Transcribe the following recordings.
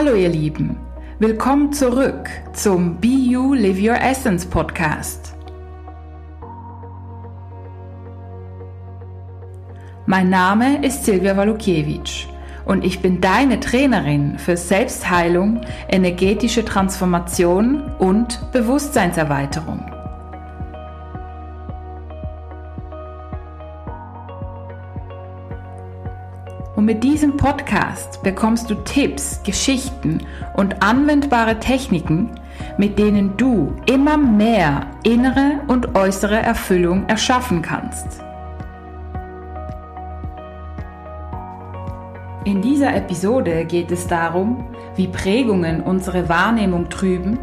Hallo ihr Lieben, willkommen zurück zum Be You Live Your Essence Podcast. Mein Name ist Silvia Walukiewicz und ich bin deine Trainerin für Selbstheilung, energetische Transformation und Bewusstseinserweiterung. Mit diesem Podcast bekommst du Tipps, Geschichten und anwendbare Techniken, mit denen du immer mehr innere und äußere Erfüllung erschaffen kannst. In dieser Episode geht es darum, wie Prägungen unsere Wahrnehmung trüben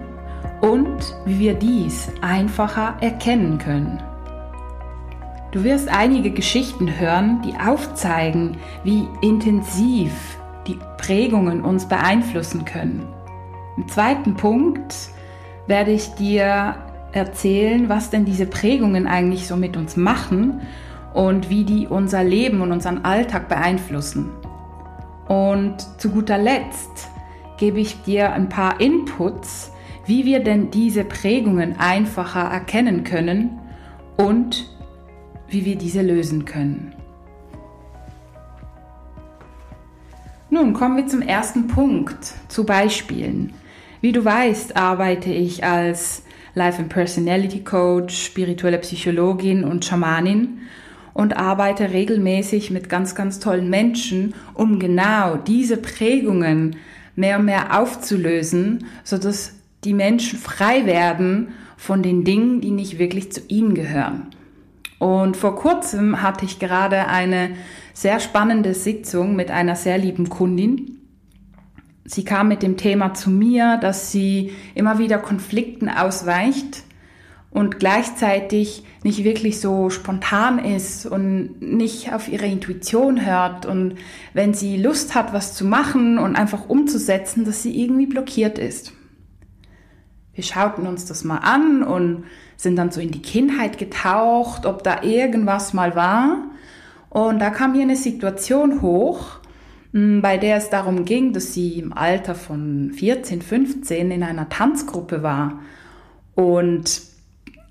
und wie wir dies einfacher erkennen können. Du wirst einige Geschichten hören, die aufzeigen, wie intensiv die Prägungen uns beeinflussen können. Im zweiten Punkt werde ich dir erzählen, was denn diese Prägungen eigentlich so mit uns machen und wie die unser Leben und unseren Alltag beeinflussen. Und zu guter Letzt gebe ich dir ein paar Inputs, wie wir denn diese Prägungen einfacher erkennen können und wie wir diese lösen können. Nun kommen wir zum ersten Punkt, zu Beispielen. Wie du weißt, arbeite ich als Life and Personality Coach, spirituelle Psychologin und Schamanin und arbeite regelmäßig mit ganz, ganz tollen Menschen, um genau diese Prägungen mehr und mehr aufzulösen, sodass die Menschen frei werden von den Dingen, die nicht wirklich zu ihnen gehören. Und vor kurzem hatte ich gerade eine sehr spannende Sitzung mit einer sehr lieben Kundin. Sie kam mit dem Thema zu mir, dass sie immer wieder Konflikten ausweicht und gleichzeitig nicht wirklich so spontan ist und nicht auf ihre Intuition hört und wenn sie Lust hat, was zu machen und einfach umzusetzen, dass sie irgendwie blockiert ist. Wir schauten uns das mal an und sind dann so in die Kindheit getaucht, ob da irgendwas mal war. Und da kam hier eine Situation hoch, hm, bei der es darum ging, dass sie im Alter von 14, 15 in einer Tanzgruppe war. Und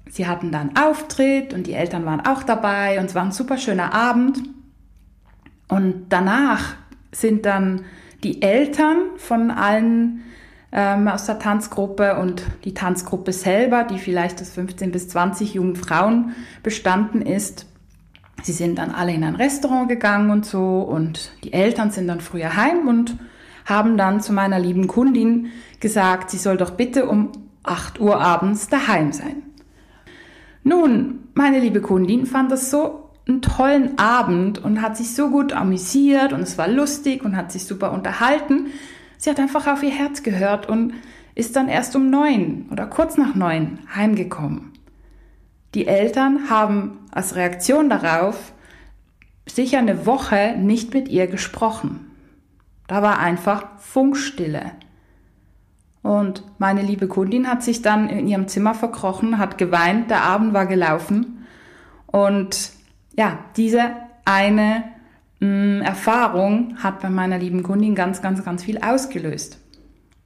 sie hatten dann Auftritt und die Eltern waren auch dabei und es war ein super schöner Abend. Und danach sind dann die Eltern von allen ähm, aus der Tanzgruppe und die Tanzgruppe selber, die vielleicht aus 15 bis 20 jungen Frauen bestanden ist. Sie sind dann alle in ein Restaurant gegangen und so und die Eltern sind dann früher heim und haben dann zu meiner lieben Kundin gesagt, sie soll doch bitte um 8 Uhr abends daheim sein. Nun, meine liebe Kundin fand das so einen tollen Abend und hat sich so gut amüsiert und es war lustig und hat sich super unterhalten, Sie hat einfach auf ihr Herz gehört und ist dann erst um neun oder kurz nach neun heimgekommen. Die Eltern haben als Reaktion darauf sicher eine Woche nicht mit ihr gesprochen. Da war einfach Funkstille. Und meine liebe Kundin hat sich dann in ihrem Zimmer verkrochen, hat geweint, der Abend war gelaufen. Und ja, diese eine Erfahrung hat bei meiner lieben Kundin ganz, ganz, ganz viel ausgelöst.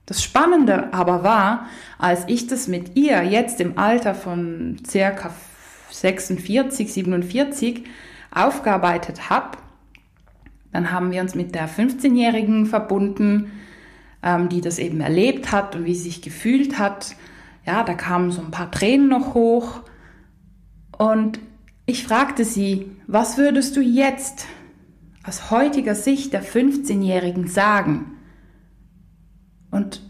Das Spannende aber war, als ich das mit ihr jetzt im Alter von circa 46, 47 aufgearbeitet habe, dann haben wir uns mit der 15-Jährigen verbunden, ähm, die das eben erlebt hat und wie sie sich gefühlt hat. Ja, da kamen so ein paar Tränen noch hoch. Und ich fragte sie, was würdest du jetzt aus heutiger Sicht der 15-Jährigen sagen? Und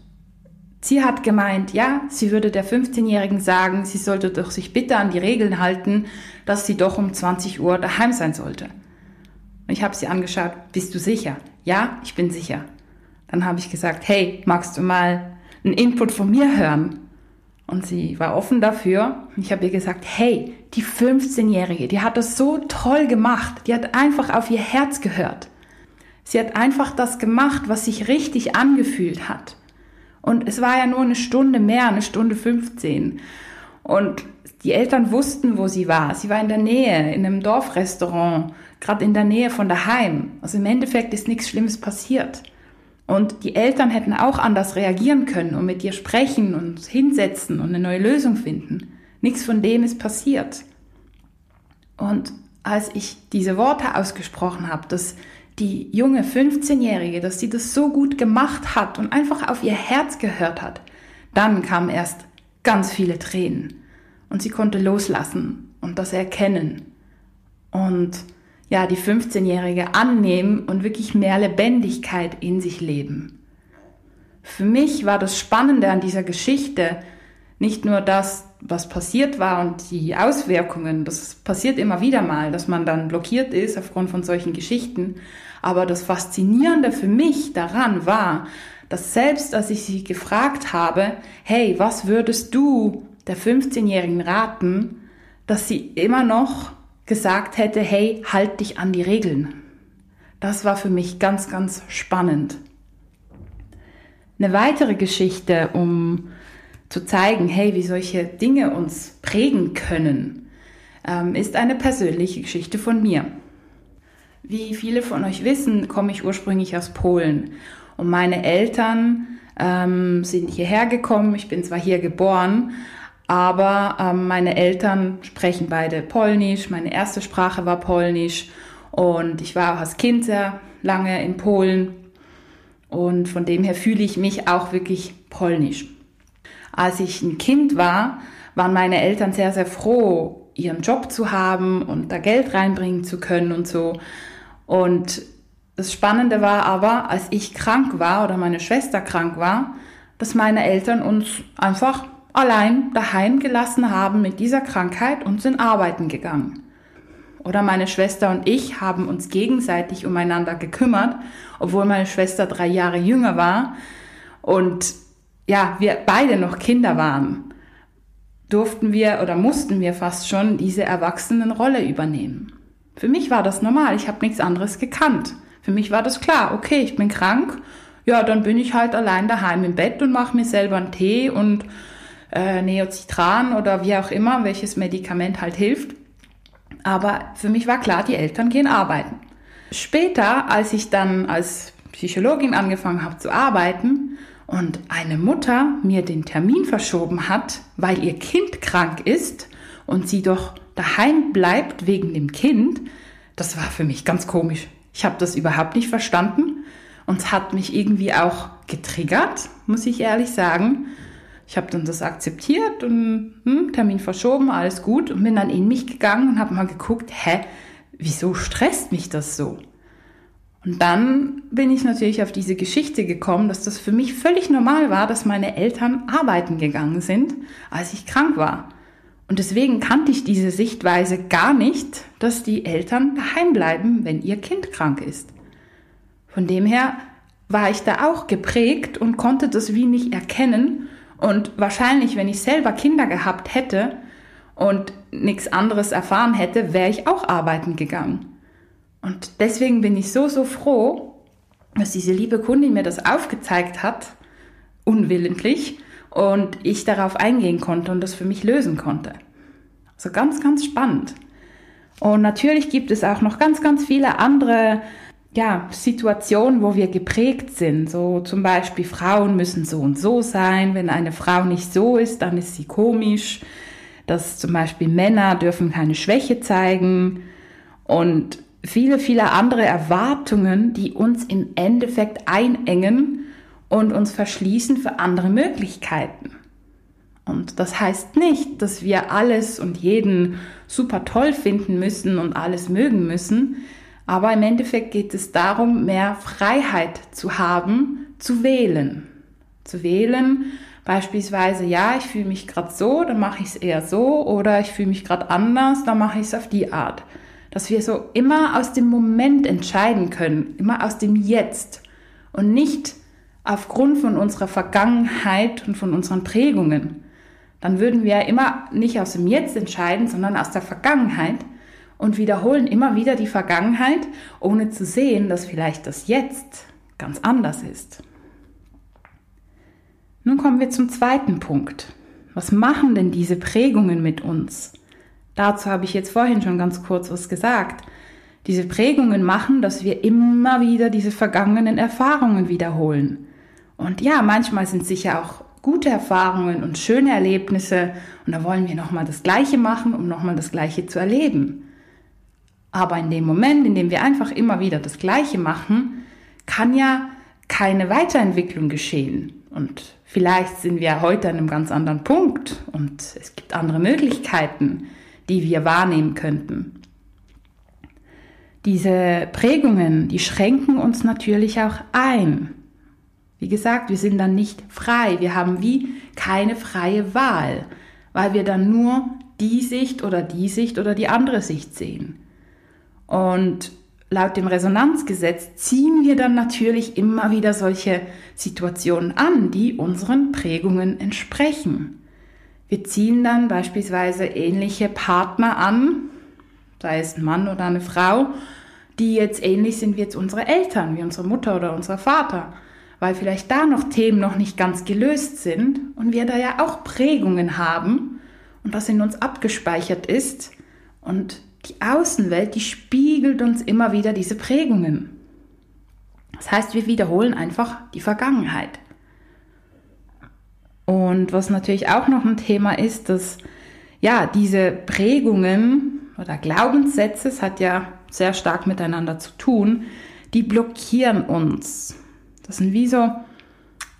sie hat gemeint, ja, sie würde der 15-Jährigen sagen, sie sollte doch sich bitte an die Regeln halten, dass sie doch um 20 Uhr daheim sein sollte. Und ich habe sie angeschaut, bist du sicher? Ja, ich bin sicher. Dann habe ich gesagt, hey, magst du mal einen Input von mir hören? Und sie war offen dafür. Ich habe ihr gesagt, hey, die 15-Jährige, die hat das so toll gemacht. Die hat einfach auf ihr Herz gehört. Sie hat einfach das gemacht, was sich richtig angefühlt hat. Und es war ja nur eine Stunde mehr, eine Stunde 15. Und die Eltern wussten, wo sie war. Sie war in der Nähe, in einem Dorfrestaurant, gerade in der Nähe von daheim. Also im Endeffekt ist nichts Schlimmes passiert. Und die Eltern hätten auch anders reagieren können und mit dir sprechen und hinsetzen und eine neue Lösung finden. Nichts von dem ist passiert. Und als ich diese Worte ausgesprochen habe, dass die junge 15-Jährige, dass sie das so gut gemacht hat und einfach auf ihr Herz gehört hat, dann kamen erst ganz viele Tränen und sie konnte loslassen und das erkennen und ja, die 15-Jährige annehmen und wirklich mehr Lebendigkeit in sich leben. Für mich war das Spannende an dieser Geschichte nicht nur das, was passiert war und die Auswirkungen. Das passiert immer wieder mal, dass man dann blockiert ist aufgrund von solchen Geschichten. Aber das Faszinierende für mich daran war, dass selbst als ich sie gefragt habe, hey, was würdest du der 15-Jährigen raten, dass sie immer noch gesagt hätte, hey, halt dich an die Regeln. Das war für mich ganz, ganz spannend. Eine weitere Geschichte, um zu zeigen, hey, wie solche Dinge uns prägen können, ähm, ist eine persönliche Geschichte von mir. Wie viele von euch wissen, komme ich ursprünglich aus Polen und meine Eltern ähm, sind hierher gekommen. Ich bin zwar hier geboren, aber ähm, meine Eltern sprechen beide Polnisch. Meine erste Sprache war Polnisch und ich war auch als Kind sehr lange in Polen und von dem her fühle ich mich auch wirklich polnisch. Als ich ein Kind war, waren meine Eltern sehr, sehr froh, ihren Job zu haben und da Geld reinbringen zu können und so. Und das Spannende war aber, als ich krank war oder meine Schwester krank war, dass meine Eltern uns einfach allein daheim gelassen haben mit dieser Krankheit und sind arbeiten gegangen. Oder meine Schwester und ich haben uns gegenseitig umeinander gekümmert, obwohl meine Schwester drei Jahre jünger war. Und ja, wir beide noch Kinder waren, durften wir oder mussten wir fast schon diese Erwachsenenrolle übernehmen. Für mich war das normal, ich habe nichts anderes gekannt. Für mich war das klar, okay, ich bin krank, ja, dann bin ich halt allein daheim im Bett und mache mir selber einen Tee und äh, Neocitran oder wie auch immer, welches Medikament halt hilft. Aber für mich war klar, die Eltern gehen arbeiten. Später, als ich dann als Psychologin angefangen habe zu arbeiten, und eine Mutter mir den Termin verschoben hat, weil ihr Kind krank ist und sie doch daheim bleibt wegen dem Kind, das war für mich ganz komisch. Ich habe das überhaupt nicht verstanden und es hat mich irgendwie auch getriggert, muss ich ehrlich sagen. Ich habe dann das akzeptiert und hm, Termin verschoben, alles gut und bin dann in mich gegangen und habe mal geguckt, hä, wieso stresst mich das so? Und dann bin ich natürlich auf diese Geschichte gekommen, dass das für mich völlig normal war, dass meine Eltern arbeiten gegangen sind, als ich krank war. Und deswegen kannte ich diese Sichtweise gar nicht, dass die Eltern daheim bleiben, wenn ihr Kind krank ist. Von dem her war ich da auch geprägt und konnte das wie nicht erkennen. Und wahrscheinlich, wenn ich selber Kinder gehabt hätte und nichts anderes erfahren hätte, wäre ich auch arbeiten gegangen. Und deswegen bin ich so, so froh, dass diese liebe Kundin mir das aufgezeigt hat, unwillentlich, und ich darauf eingehen konnte und das für mich lösen konnte. Also ganz, ganz spannend. Und natürlich gibt es auch noch ganz, ganz viele andere ja, Situationen, wo wir geprägt sind. So zum Beispiel Frauen müssen so und so sein. Wenn eine Frau nicht so ist, dann ist sie komisch. Dass zum Beispiel Männer dürfen keine Schwäche zeigen. Und viele, viele andere Erwartungen, die uns im Endeffekt einengen und uns verschließen für andere Möglichkeiten. Und das heißt nicht, dass wir alles und jeden super toll finden müssen und alles mögen müssen, aber im Endeffekt geht es darum, mehr Freiheit zu haben, zu wählen. Zu wählen, beispielsweise, ja, ich fühle mich gerade so, dann mache ich es eher so, oder ich fühle mich gerade anders, dann mache ich es auf die Art. Dass wir so immer aus dem Moment entscheiden können, immer aus dem Jetzt. Und nicht aufgrund von unserer Vergangenheit und von unseren Prägungen. Dann würden wir immer nicht aus dem Jetzt entscheiden, sondern aus der Vergangenheit und wiederholen immer wieder die Vergangenheit, ohne zu sehen, dass vielleicht das Jetzt ganz anders ist. Nun kommen wir zum zweiten Punkt. Was machen denn diese Prägungen mit uns? Dazu habe ich jetzt vorhin schon ganz kurz was gesagt. Diese Prägungen machen, dass wir immer wieder diese vergangenen Erfahrungen wiederholen. Und ja, manchmal sind sicher auch gute Erfahrungen und schöne Erlebnisse und da wollen wir nochmal das Gleiche machen, um nochmal das Gleiche zu erleben. Aber in dem Moment, in dem wir einfach immer wieder das Gleiche machen, kann ja keine Weiterentwicklung geschehen. Und vielleicht sind wir heute an einem ganz anderen Punkt und es gibt andere Möglichkeiten, die wir wahrnehmen könnten. Diese Prägungen, die schränken uns natürlich auch ein. Wie gesagt, wir sind dann nicht frei. Wir haben wie keine freie Wahl, weil wir dann nur die Sicht oder die Sicht oder die andere Sicht sehen. Und laut dem Resonanzgesetz ziehen wir dann natürlich immer wieder solche Situationen an, die unseren Prägungen entsprechen. Wir ziehen dann beispielsweise ähnliche Partner an, sei es ein Mann oder eine Frau, die jetzt ähnlich sind wie jetzt unsere Eltern, wie unsere Mutter oder unser Vater, weil vielleicht da noch Themen noch nicht ganz gelöst sind und wir da ja auch Prägungen haben und das in uns abgespeichert ist und die Außenwelt, die spiegelt uns immer wieder diese Prägungen. Das heißt, wir wiederholen einfach die Vergangenheit. Und was natürlich auch noch ein Thema ist, dass ja, diese Prägungen oder Glaubenssätze, es hat ja sehr stark miteinander zu tun, die blockieren uns. Das sind wie so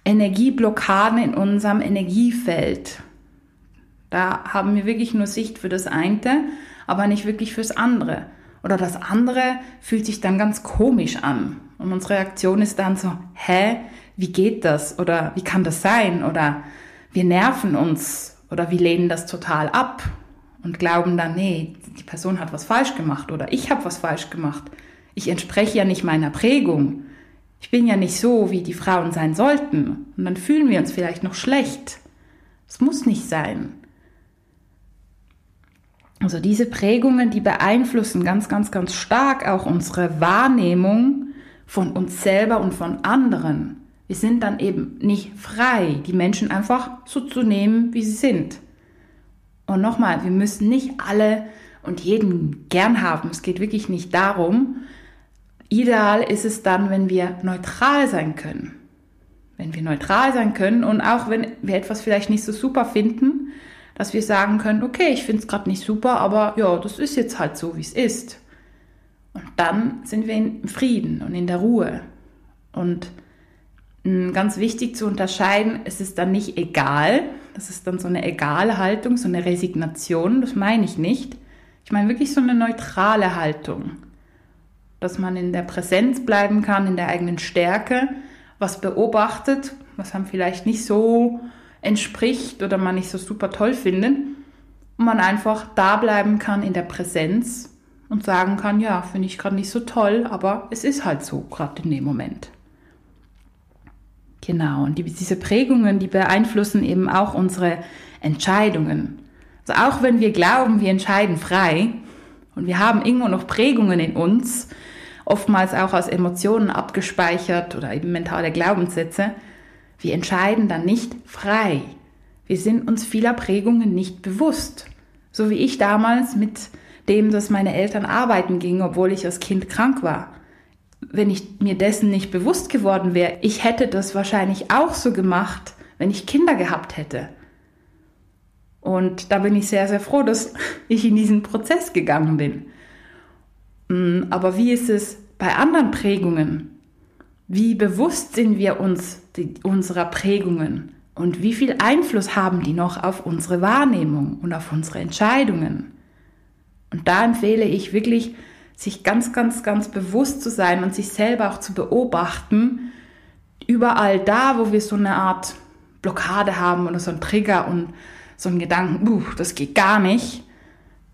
Energieblockaden in unserem Energiefeld. Da haben wir wirklich nur Sicht für das eine aber nicht wirklich fürs andere. Oder das andere fühlt sich dann ganz komisch an. Und unsere Reaktion ist dann so, hä, wie geht das? Oder wie kann das sein? Oder wir nerven uns oder wir lehnen das total ab und glauben dann, nee, die Person hat was falsch gemacht oder ich habe was falsch gemacht. Ich entspreche ja nicht meiner Prägung. Ich bin ja nicht so, wie die Frauen sein sollten. Und dann fühlen wir uns vielleicht noch schlecht. Es muss nicht sein. Also diese Prägungen, die beeinflussen ganz, ganz, ganz stark auch unsere Wahrnehmung von uns selber und von anderen. Wir sind dann eben nicht frei, die Menschen einfach so zu nehmen, wie sie sind. Und nochmal, wir müssen nicht alle und jeden gern haben. Es geht wirklich nicht darum. Ideal ist es dann, wenn wir neutral sein können. Wenn wir neutral sein können und auch wenn wir etwas vielleicht nicht so super finden, dass wir sagen können, okay, ich finde es gerade nicht super, aber ja, das ist jetzt halt so, wie es ist. Und dann sind wir in Frieden und in der Ruhe. Und hm, ganz wichtig zu unterscheiden, es ist dann nicht egal, das ist dann so eine egale Haltung, so eine Resignation, das meine ich nicht. Ich meine wirklich so eine neutrale Haltung, dass man in der Präsenz bleiben kann, in der eigenen Stärke, was beobachtet, was haben vielleicht nicht so entspricht oder man nicht so super toll findet. Und man einfach da bleiben kann in der Präsenz und sagen kann, ja, finde ich gerade nicht so toll, aber es ist halt so, gerade in dem Moment. Genau, und die, diese Prägungen, die beeinflussen eben auch unsere Entscheidungen. Also auch wenn wir glauben, wir entscheiden frei und wir haben irgendwo noch Prägungen in uns, oftmals auch aus Emotionen abgespeichert oder eben mentale Glaubenssätze, wir entscheiden dann nicht frei. Wir sind uns vieler Prägungen nicht bewusst. So wie ich damals mit dem, dass meine Eltern arbeiten gingen, obwohl ich als Kind krank war. Wenn ich mir dessen nicht bewusst geworden wäre, ich hätte das wahrscheinlich auch so gemacht, wenn ich Kinder gehabt hätte. Und da bin ich sehr, sehr froh, dass ich in diesen Prozess gegangen bin. Mm, aber wie ist es bei anderen Prägungen? Wie bewusst sind wir uns die, unserer Prägungen und wie viel Einfluss haben die noch auf unsere Wahrnehmung und auf unsere Entscheidungen? Und da empfehle ich wirklich, sich ganz, ganz, ganz bewusst zu sein und sich selber auch zu beobachten, überall da, wo wir so eine Art Blockade haben oder so ein Trigger und so ein Gedanken, uh, das geht gar nicht,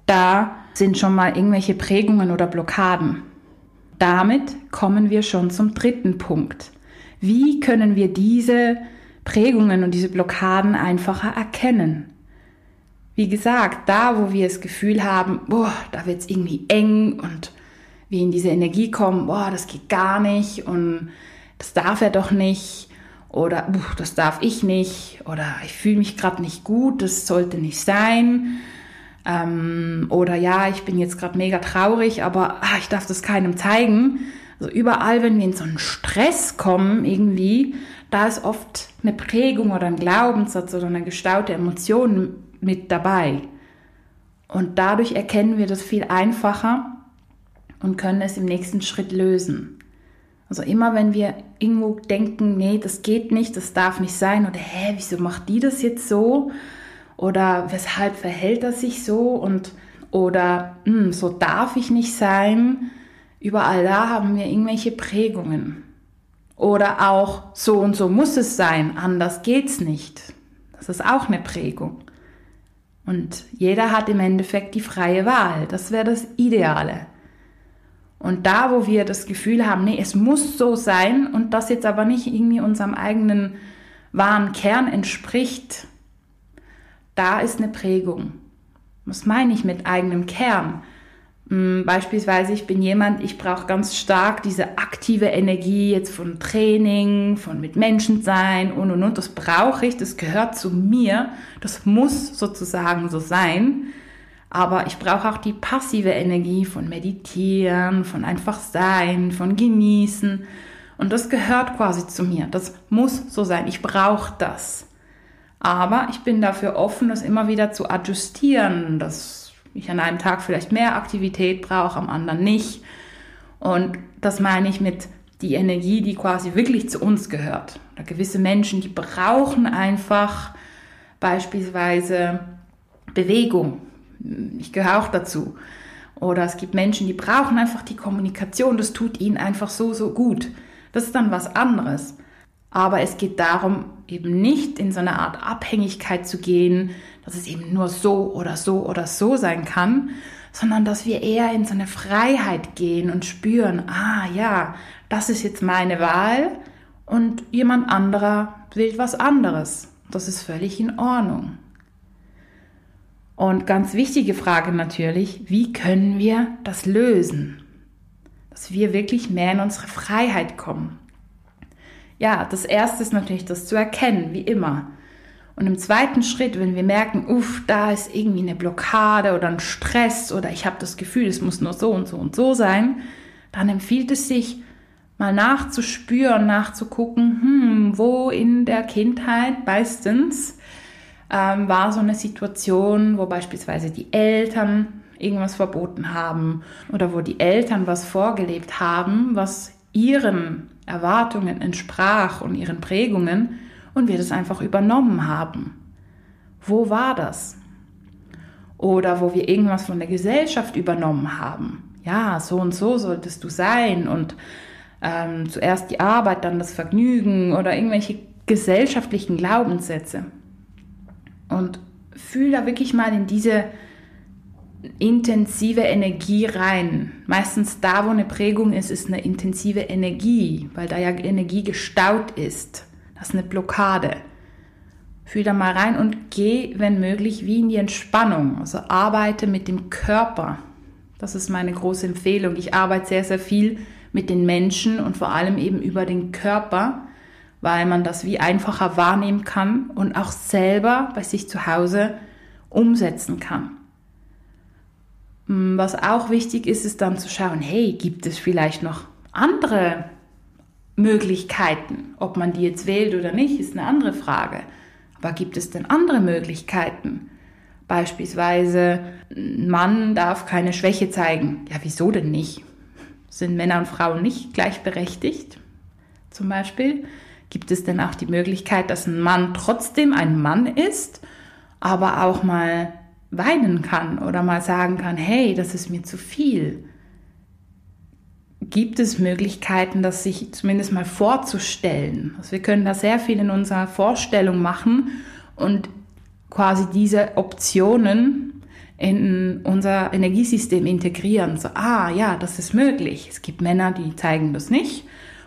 da sind schon mal irgendwelche Prägungen oder Blockaden. Damit kommen wir schon zum dritten Punkt. Wie können wir diese Prägungen und diese Blockaden einfacher erkennen? Wie gesagt, da wo wir das Gefühl haben, boah, da wird es irgendwie eng und wir in diese Energie kommen, boah, das geht gar nicht und das darf er doch nicht oder das darf ich nicht oder ich fühle mich gerade nicht gut, das sollte nicht sein. Ähm, oder ja, ich bin jetzt gerade mega traurig, aber ach, ich darf das keinem zeigen. Also überall, wenn wir in so einen Stress kommen irgendwie, da ist oft eine Prägung oder ein Glaubenssatz oder eine gestaute Emotion mit dabei. Und dadurch erkennen wir das viel einfacher und können es im nächsten Schritt lösen. Also immer wenn wir irgendwo denken, nee, das geht nicht, das darf nicht sein oder hä, wieso macht die das jetzt so? Oder weshalb verhält er sich so? Und oder hm, so darf ich nicht sein. Überall da haben wir irgendwelche Prägungen. Oder auch so und so muss es sein, anders geht's nicht. Das ist auch eine Prägung. Und jeder hat im Endeffekt die freie Wahl. Das wäre das Ideale. Und da, wo wir das Gefühl haben, nee, es muss so sein und das jetzt aber nicht irgendwie unserem eigenen wahren Kern entspricht, da ist eine Prägung. Was meine ich mit eigenem Kern? Hm, beispielsweise, ich bin jemand, ich brauche ganz stark diese aktive Energie jetzt von Training, von mit Menschen sein und und und. Das brauche ich, das gehört zu mir, das muss sozusagen so sein. Aber ich brauche auch die passive Energie von Meditieren, von einfach sein, von Genießen. Und das gehört quasi zu mir. Das muss so sein. Ich brauche das. Aber ich bin dafür offen, das immer wieder zu adjustieren, dass ich an einem Tag vielleicht mehr Aktivität brauche, am anderen nicht. Und das meine ich mit die Energie, die quasi wirklich zu uns gehört. Oder gewisse Menschen, die brauchen einfach beispielsweise Bewegung. Ich gehöre auch dazu. Oder es gibt Menschen, die brauchen einfach die Kommunikation. Das tut ihnen einfach so, so gut. Das ist dann was anderes. Aber es geht darum, eben nicht in so eine Art Abhängigkeit zu gehen, dass es eben nur so oder so oder so sein kann, sondern dass wir eher in so eine Freiheit gehen und spüren, ah ja, das ist jetzt meine Wahl und jemand anderer will was anderes. Das ist völlig in Ordnung. Und ganz wichtige Frage natürlich, wie können wir das lösen? Dass wir wirklich mehr in unsere Freiheit kommen. Ja, das erste ist natürlich das zu erkennen, wie immer. Und im zweiten Schritt, wenn wir merken, uff, da ist irgendwie eine Blockade oder ein Stress oder ich habe das Gefühl, es muss nur so und so und so sein, dann empfiehlt es sich, mal nachzuspüren, nachzugucken, hm, wo in der Kindheit meistens ähm, war so eine Situation, wo beispielsweise die Eltern irgendwas verboten haben oder wo die Eltern was vorgelebt haben, was ihren Erwartungen entsprach und ihren Prägungen und wir das einfach übernommen haben. Wo war das? Oder wo wir irgendwas von der Gesellschaft übernommen haben. Ja, so und so solltest du sein und ähm, zuerst die Arbeit, dann das Vergnügen oder irgendwelche gesellschaftlichen Glaubenssätze. Und fühl da wirklich mal in diese intensive Energie rein. Meistens da, wo eine Prägung ist, ist eine intensive Energie, weil da ja Energie gestaut ist. Das ist eine Blockade. Fühl da mal rein und geh, wenn möglich, wie in die Entspannung. Also arbeite mit dem Körper. Das ist meine große Empfehlung. Ich arbeite sehr, sehr viel mit den Menschen und vor allem eben über den Körper, weil man das wie einfacher wahrnehmen kann und auch selber bei sich zu Hause umsetzen kann. Was auch wichtig ist, ist dann zu schauen, hey, gibt es vielleicht noch andere Möglichkeiten. Ob man die jetzt wählt oder nicht, ist eine andere Frage. Aber gibt es denn andere Möglichkeiten? Beispielsweise, ein Mann darf keine Schwäche zeigen. Ja, wieso denn nicht? Sind Männer und Frauen nicht gleichberechtigt? Zum Beispiel. Gibt es denn auch die Möglichkeit, dass ein Mann trotzdem ein Mann ist, aber auch mal weinen kann oder mal sagen kann, hey, das ist mir zu viel? gibt es Möglichkeiten, das sich zumindest mal vorzustellen. Also wir können da sehr viel in unserer Vorstellung machen und quasi diese Optionen in unser Energiesystem integrieren. So, ah ja, das ist möglich. Es gibt Männer, die zeigen das nicht.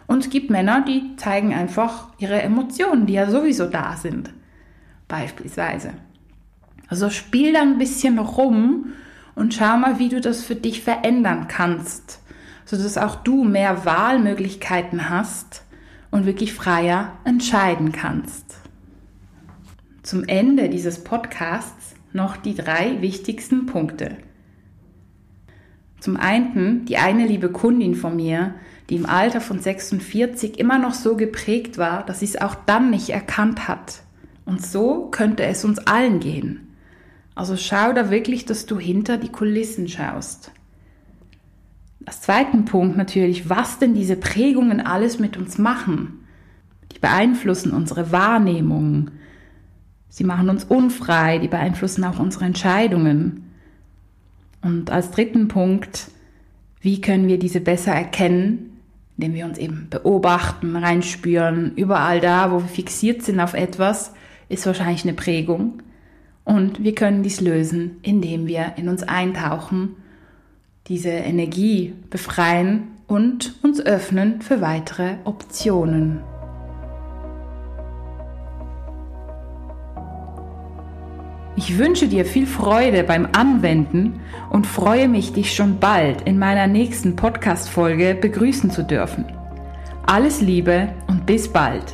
Und es gibt Männer, die zeigen einfach ihre Emotionen, die ja sowieso da sind. Beispielsweise. Also spiel da ein bisschen rum und schau mal, wie du das für dich verändern kannst sodass auch du mehr Wahlmöglichkeiten hast und wirklich freier entscheiden kannst. Zum Ende dieses Podcasts noch die drei wichtigsten Punkte. Zum einen die eine liebe Kundin von mir, die im Alter von 46 immer noch so geprägt war, dass sie es auch dann nicht erkannt hat. Und so könnte es uns allen gehen. Also schau da wirklich, dass du hinter die Kulissen schaust. Als zweiten Punkt natürlich, was denn diese Prägungen alles mit uns machen. Die beeinflussen unsere Wahrnehmung. Sie machen uns unfrei, die beeinflussen auch unsere Entscheidungen. Und als dritten Punkt, wie können wir diese besser erkennen, indem wir uns eben beobachten, reinspüren, überall da, wo wir fixiert sind auf etwas, ist wahrscheinlich eine Prägung. Und wir können dies lösen, indem wir in uns eintauchen, diese Energie befreien und uns öffnen für weitere Optionen. Ich wünsche dir viel Freude beim Anwenden und freue mich, dich schon bald in meiner nächsten Podcast-Folge begrüßen zu dürfen. Alles Liebe und bis bald.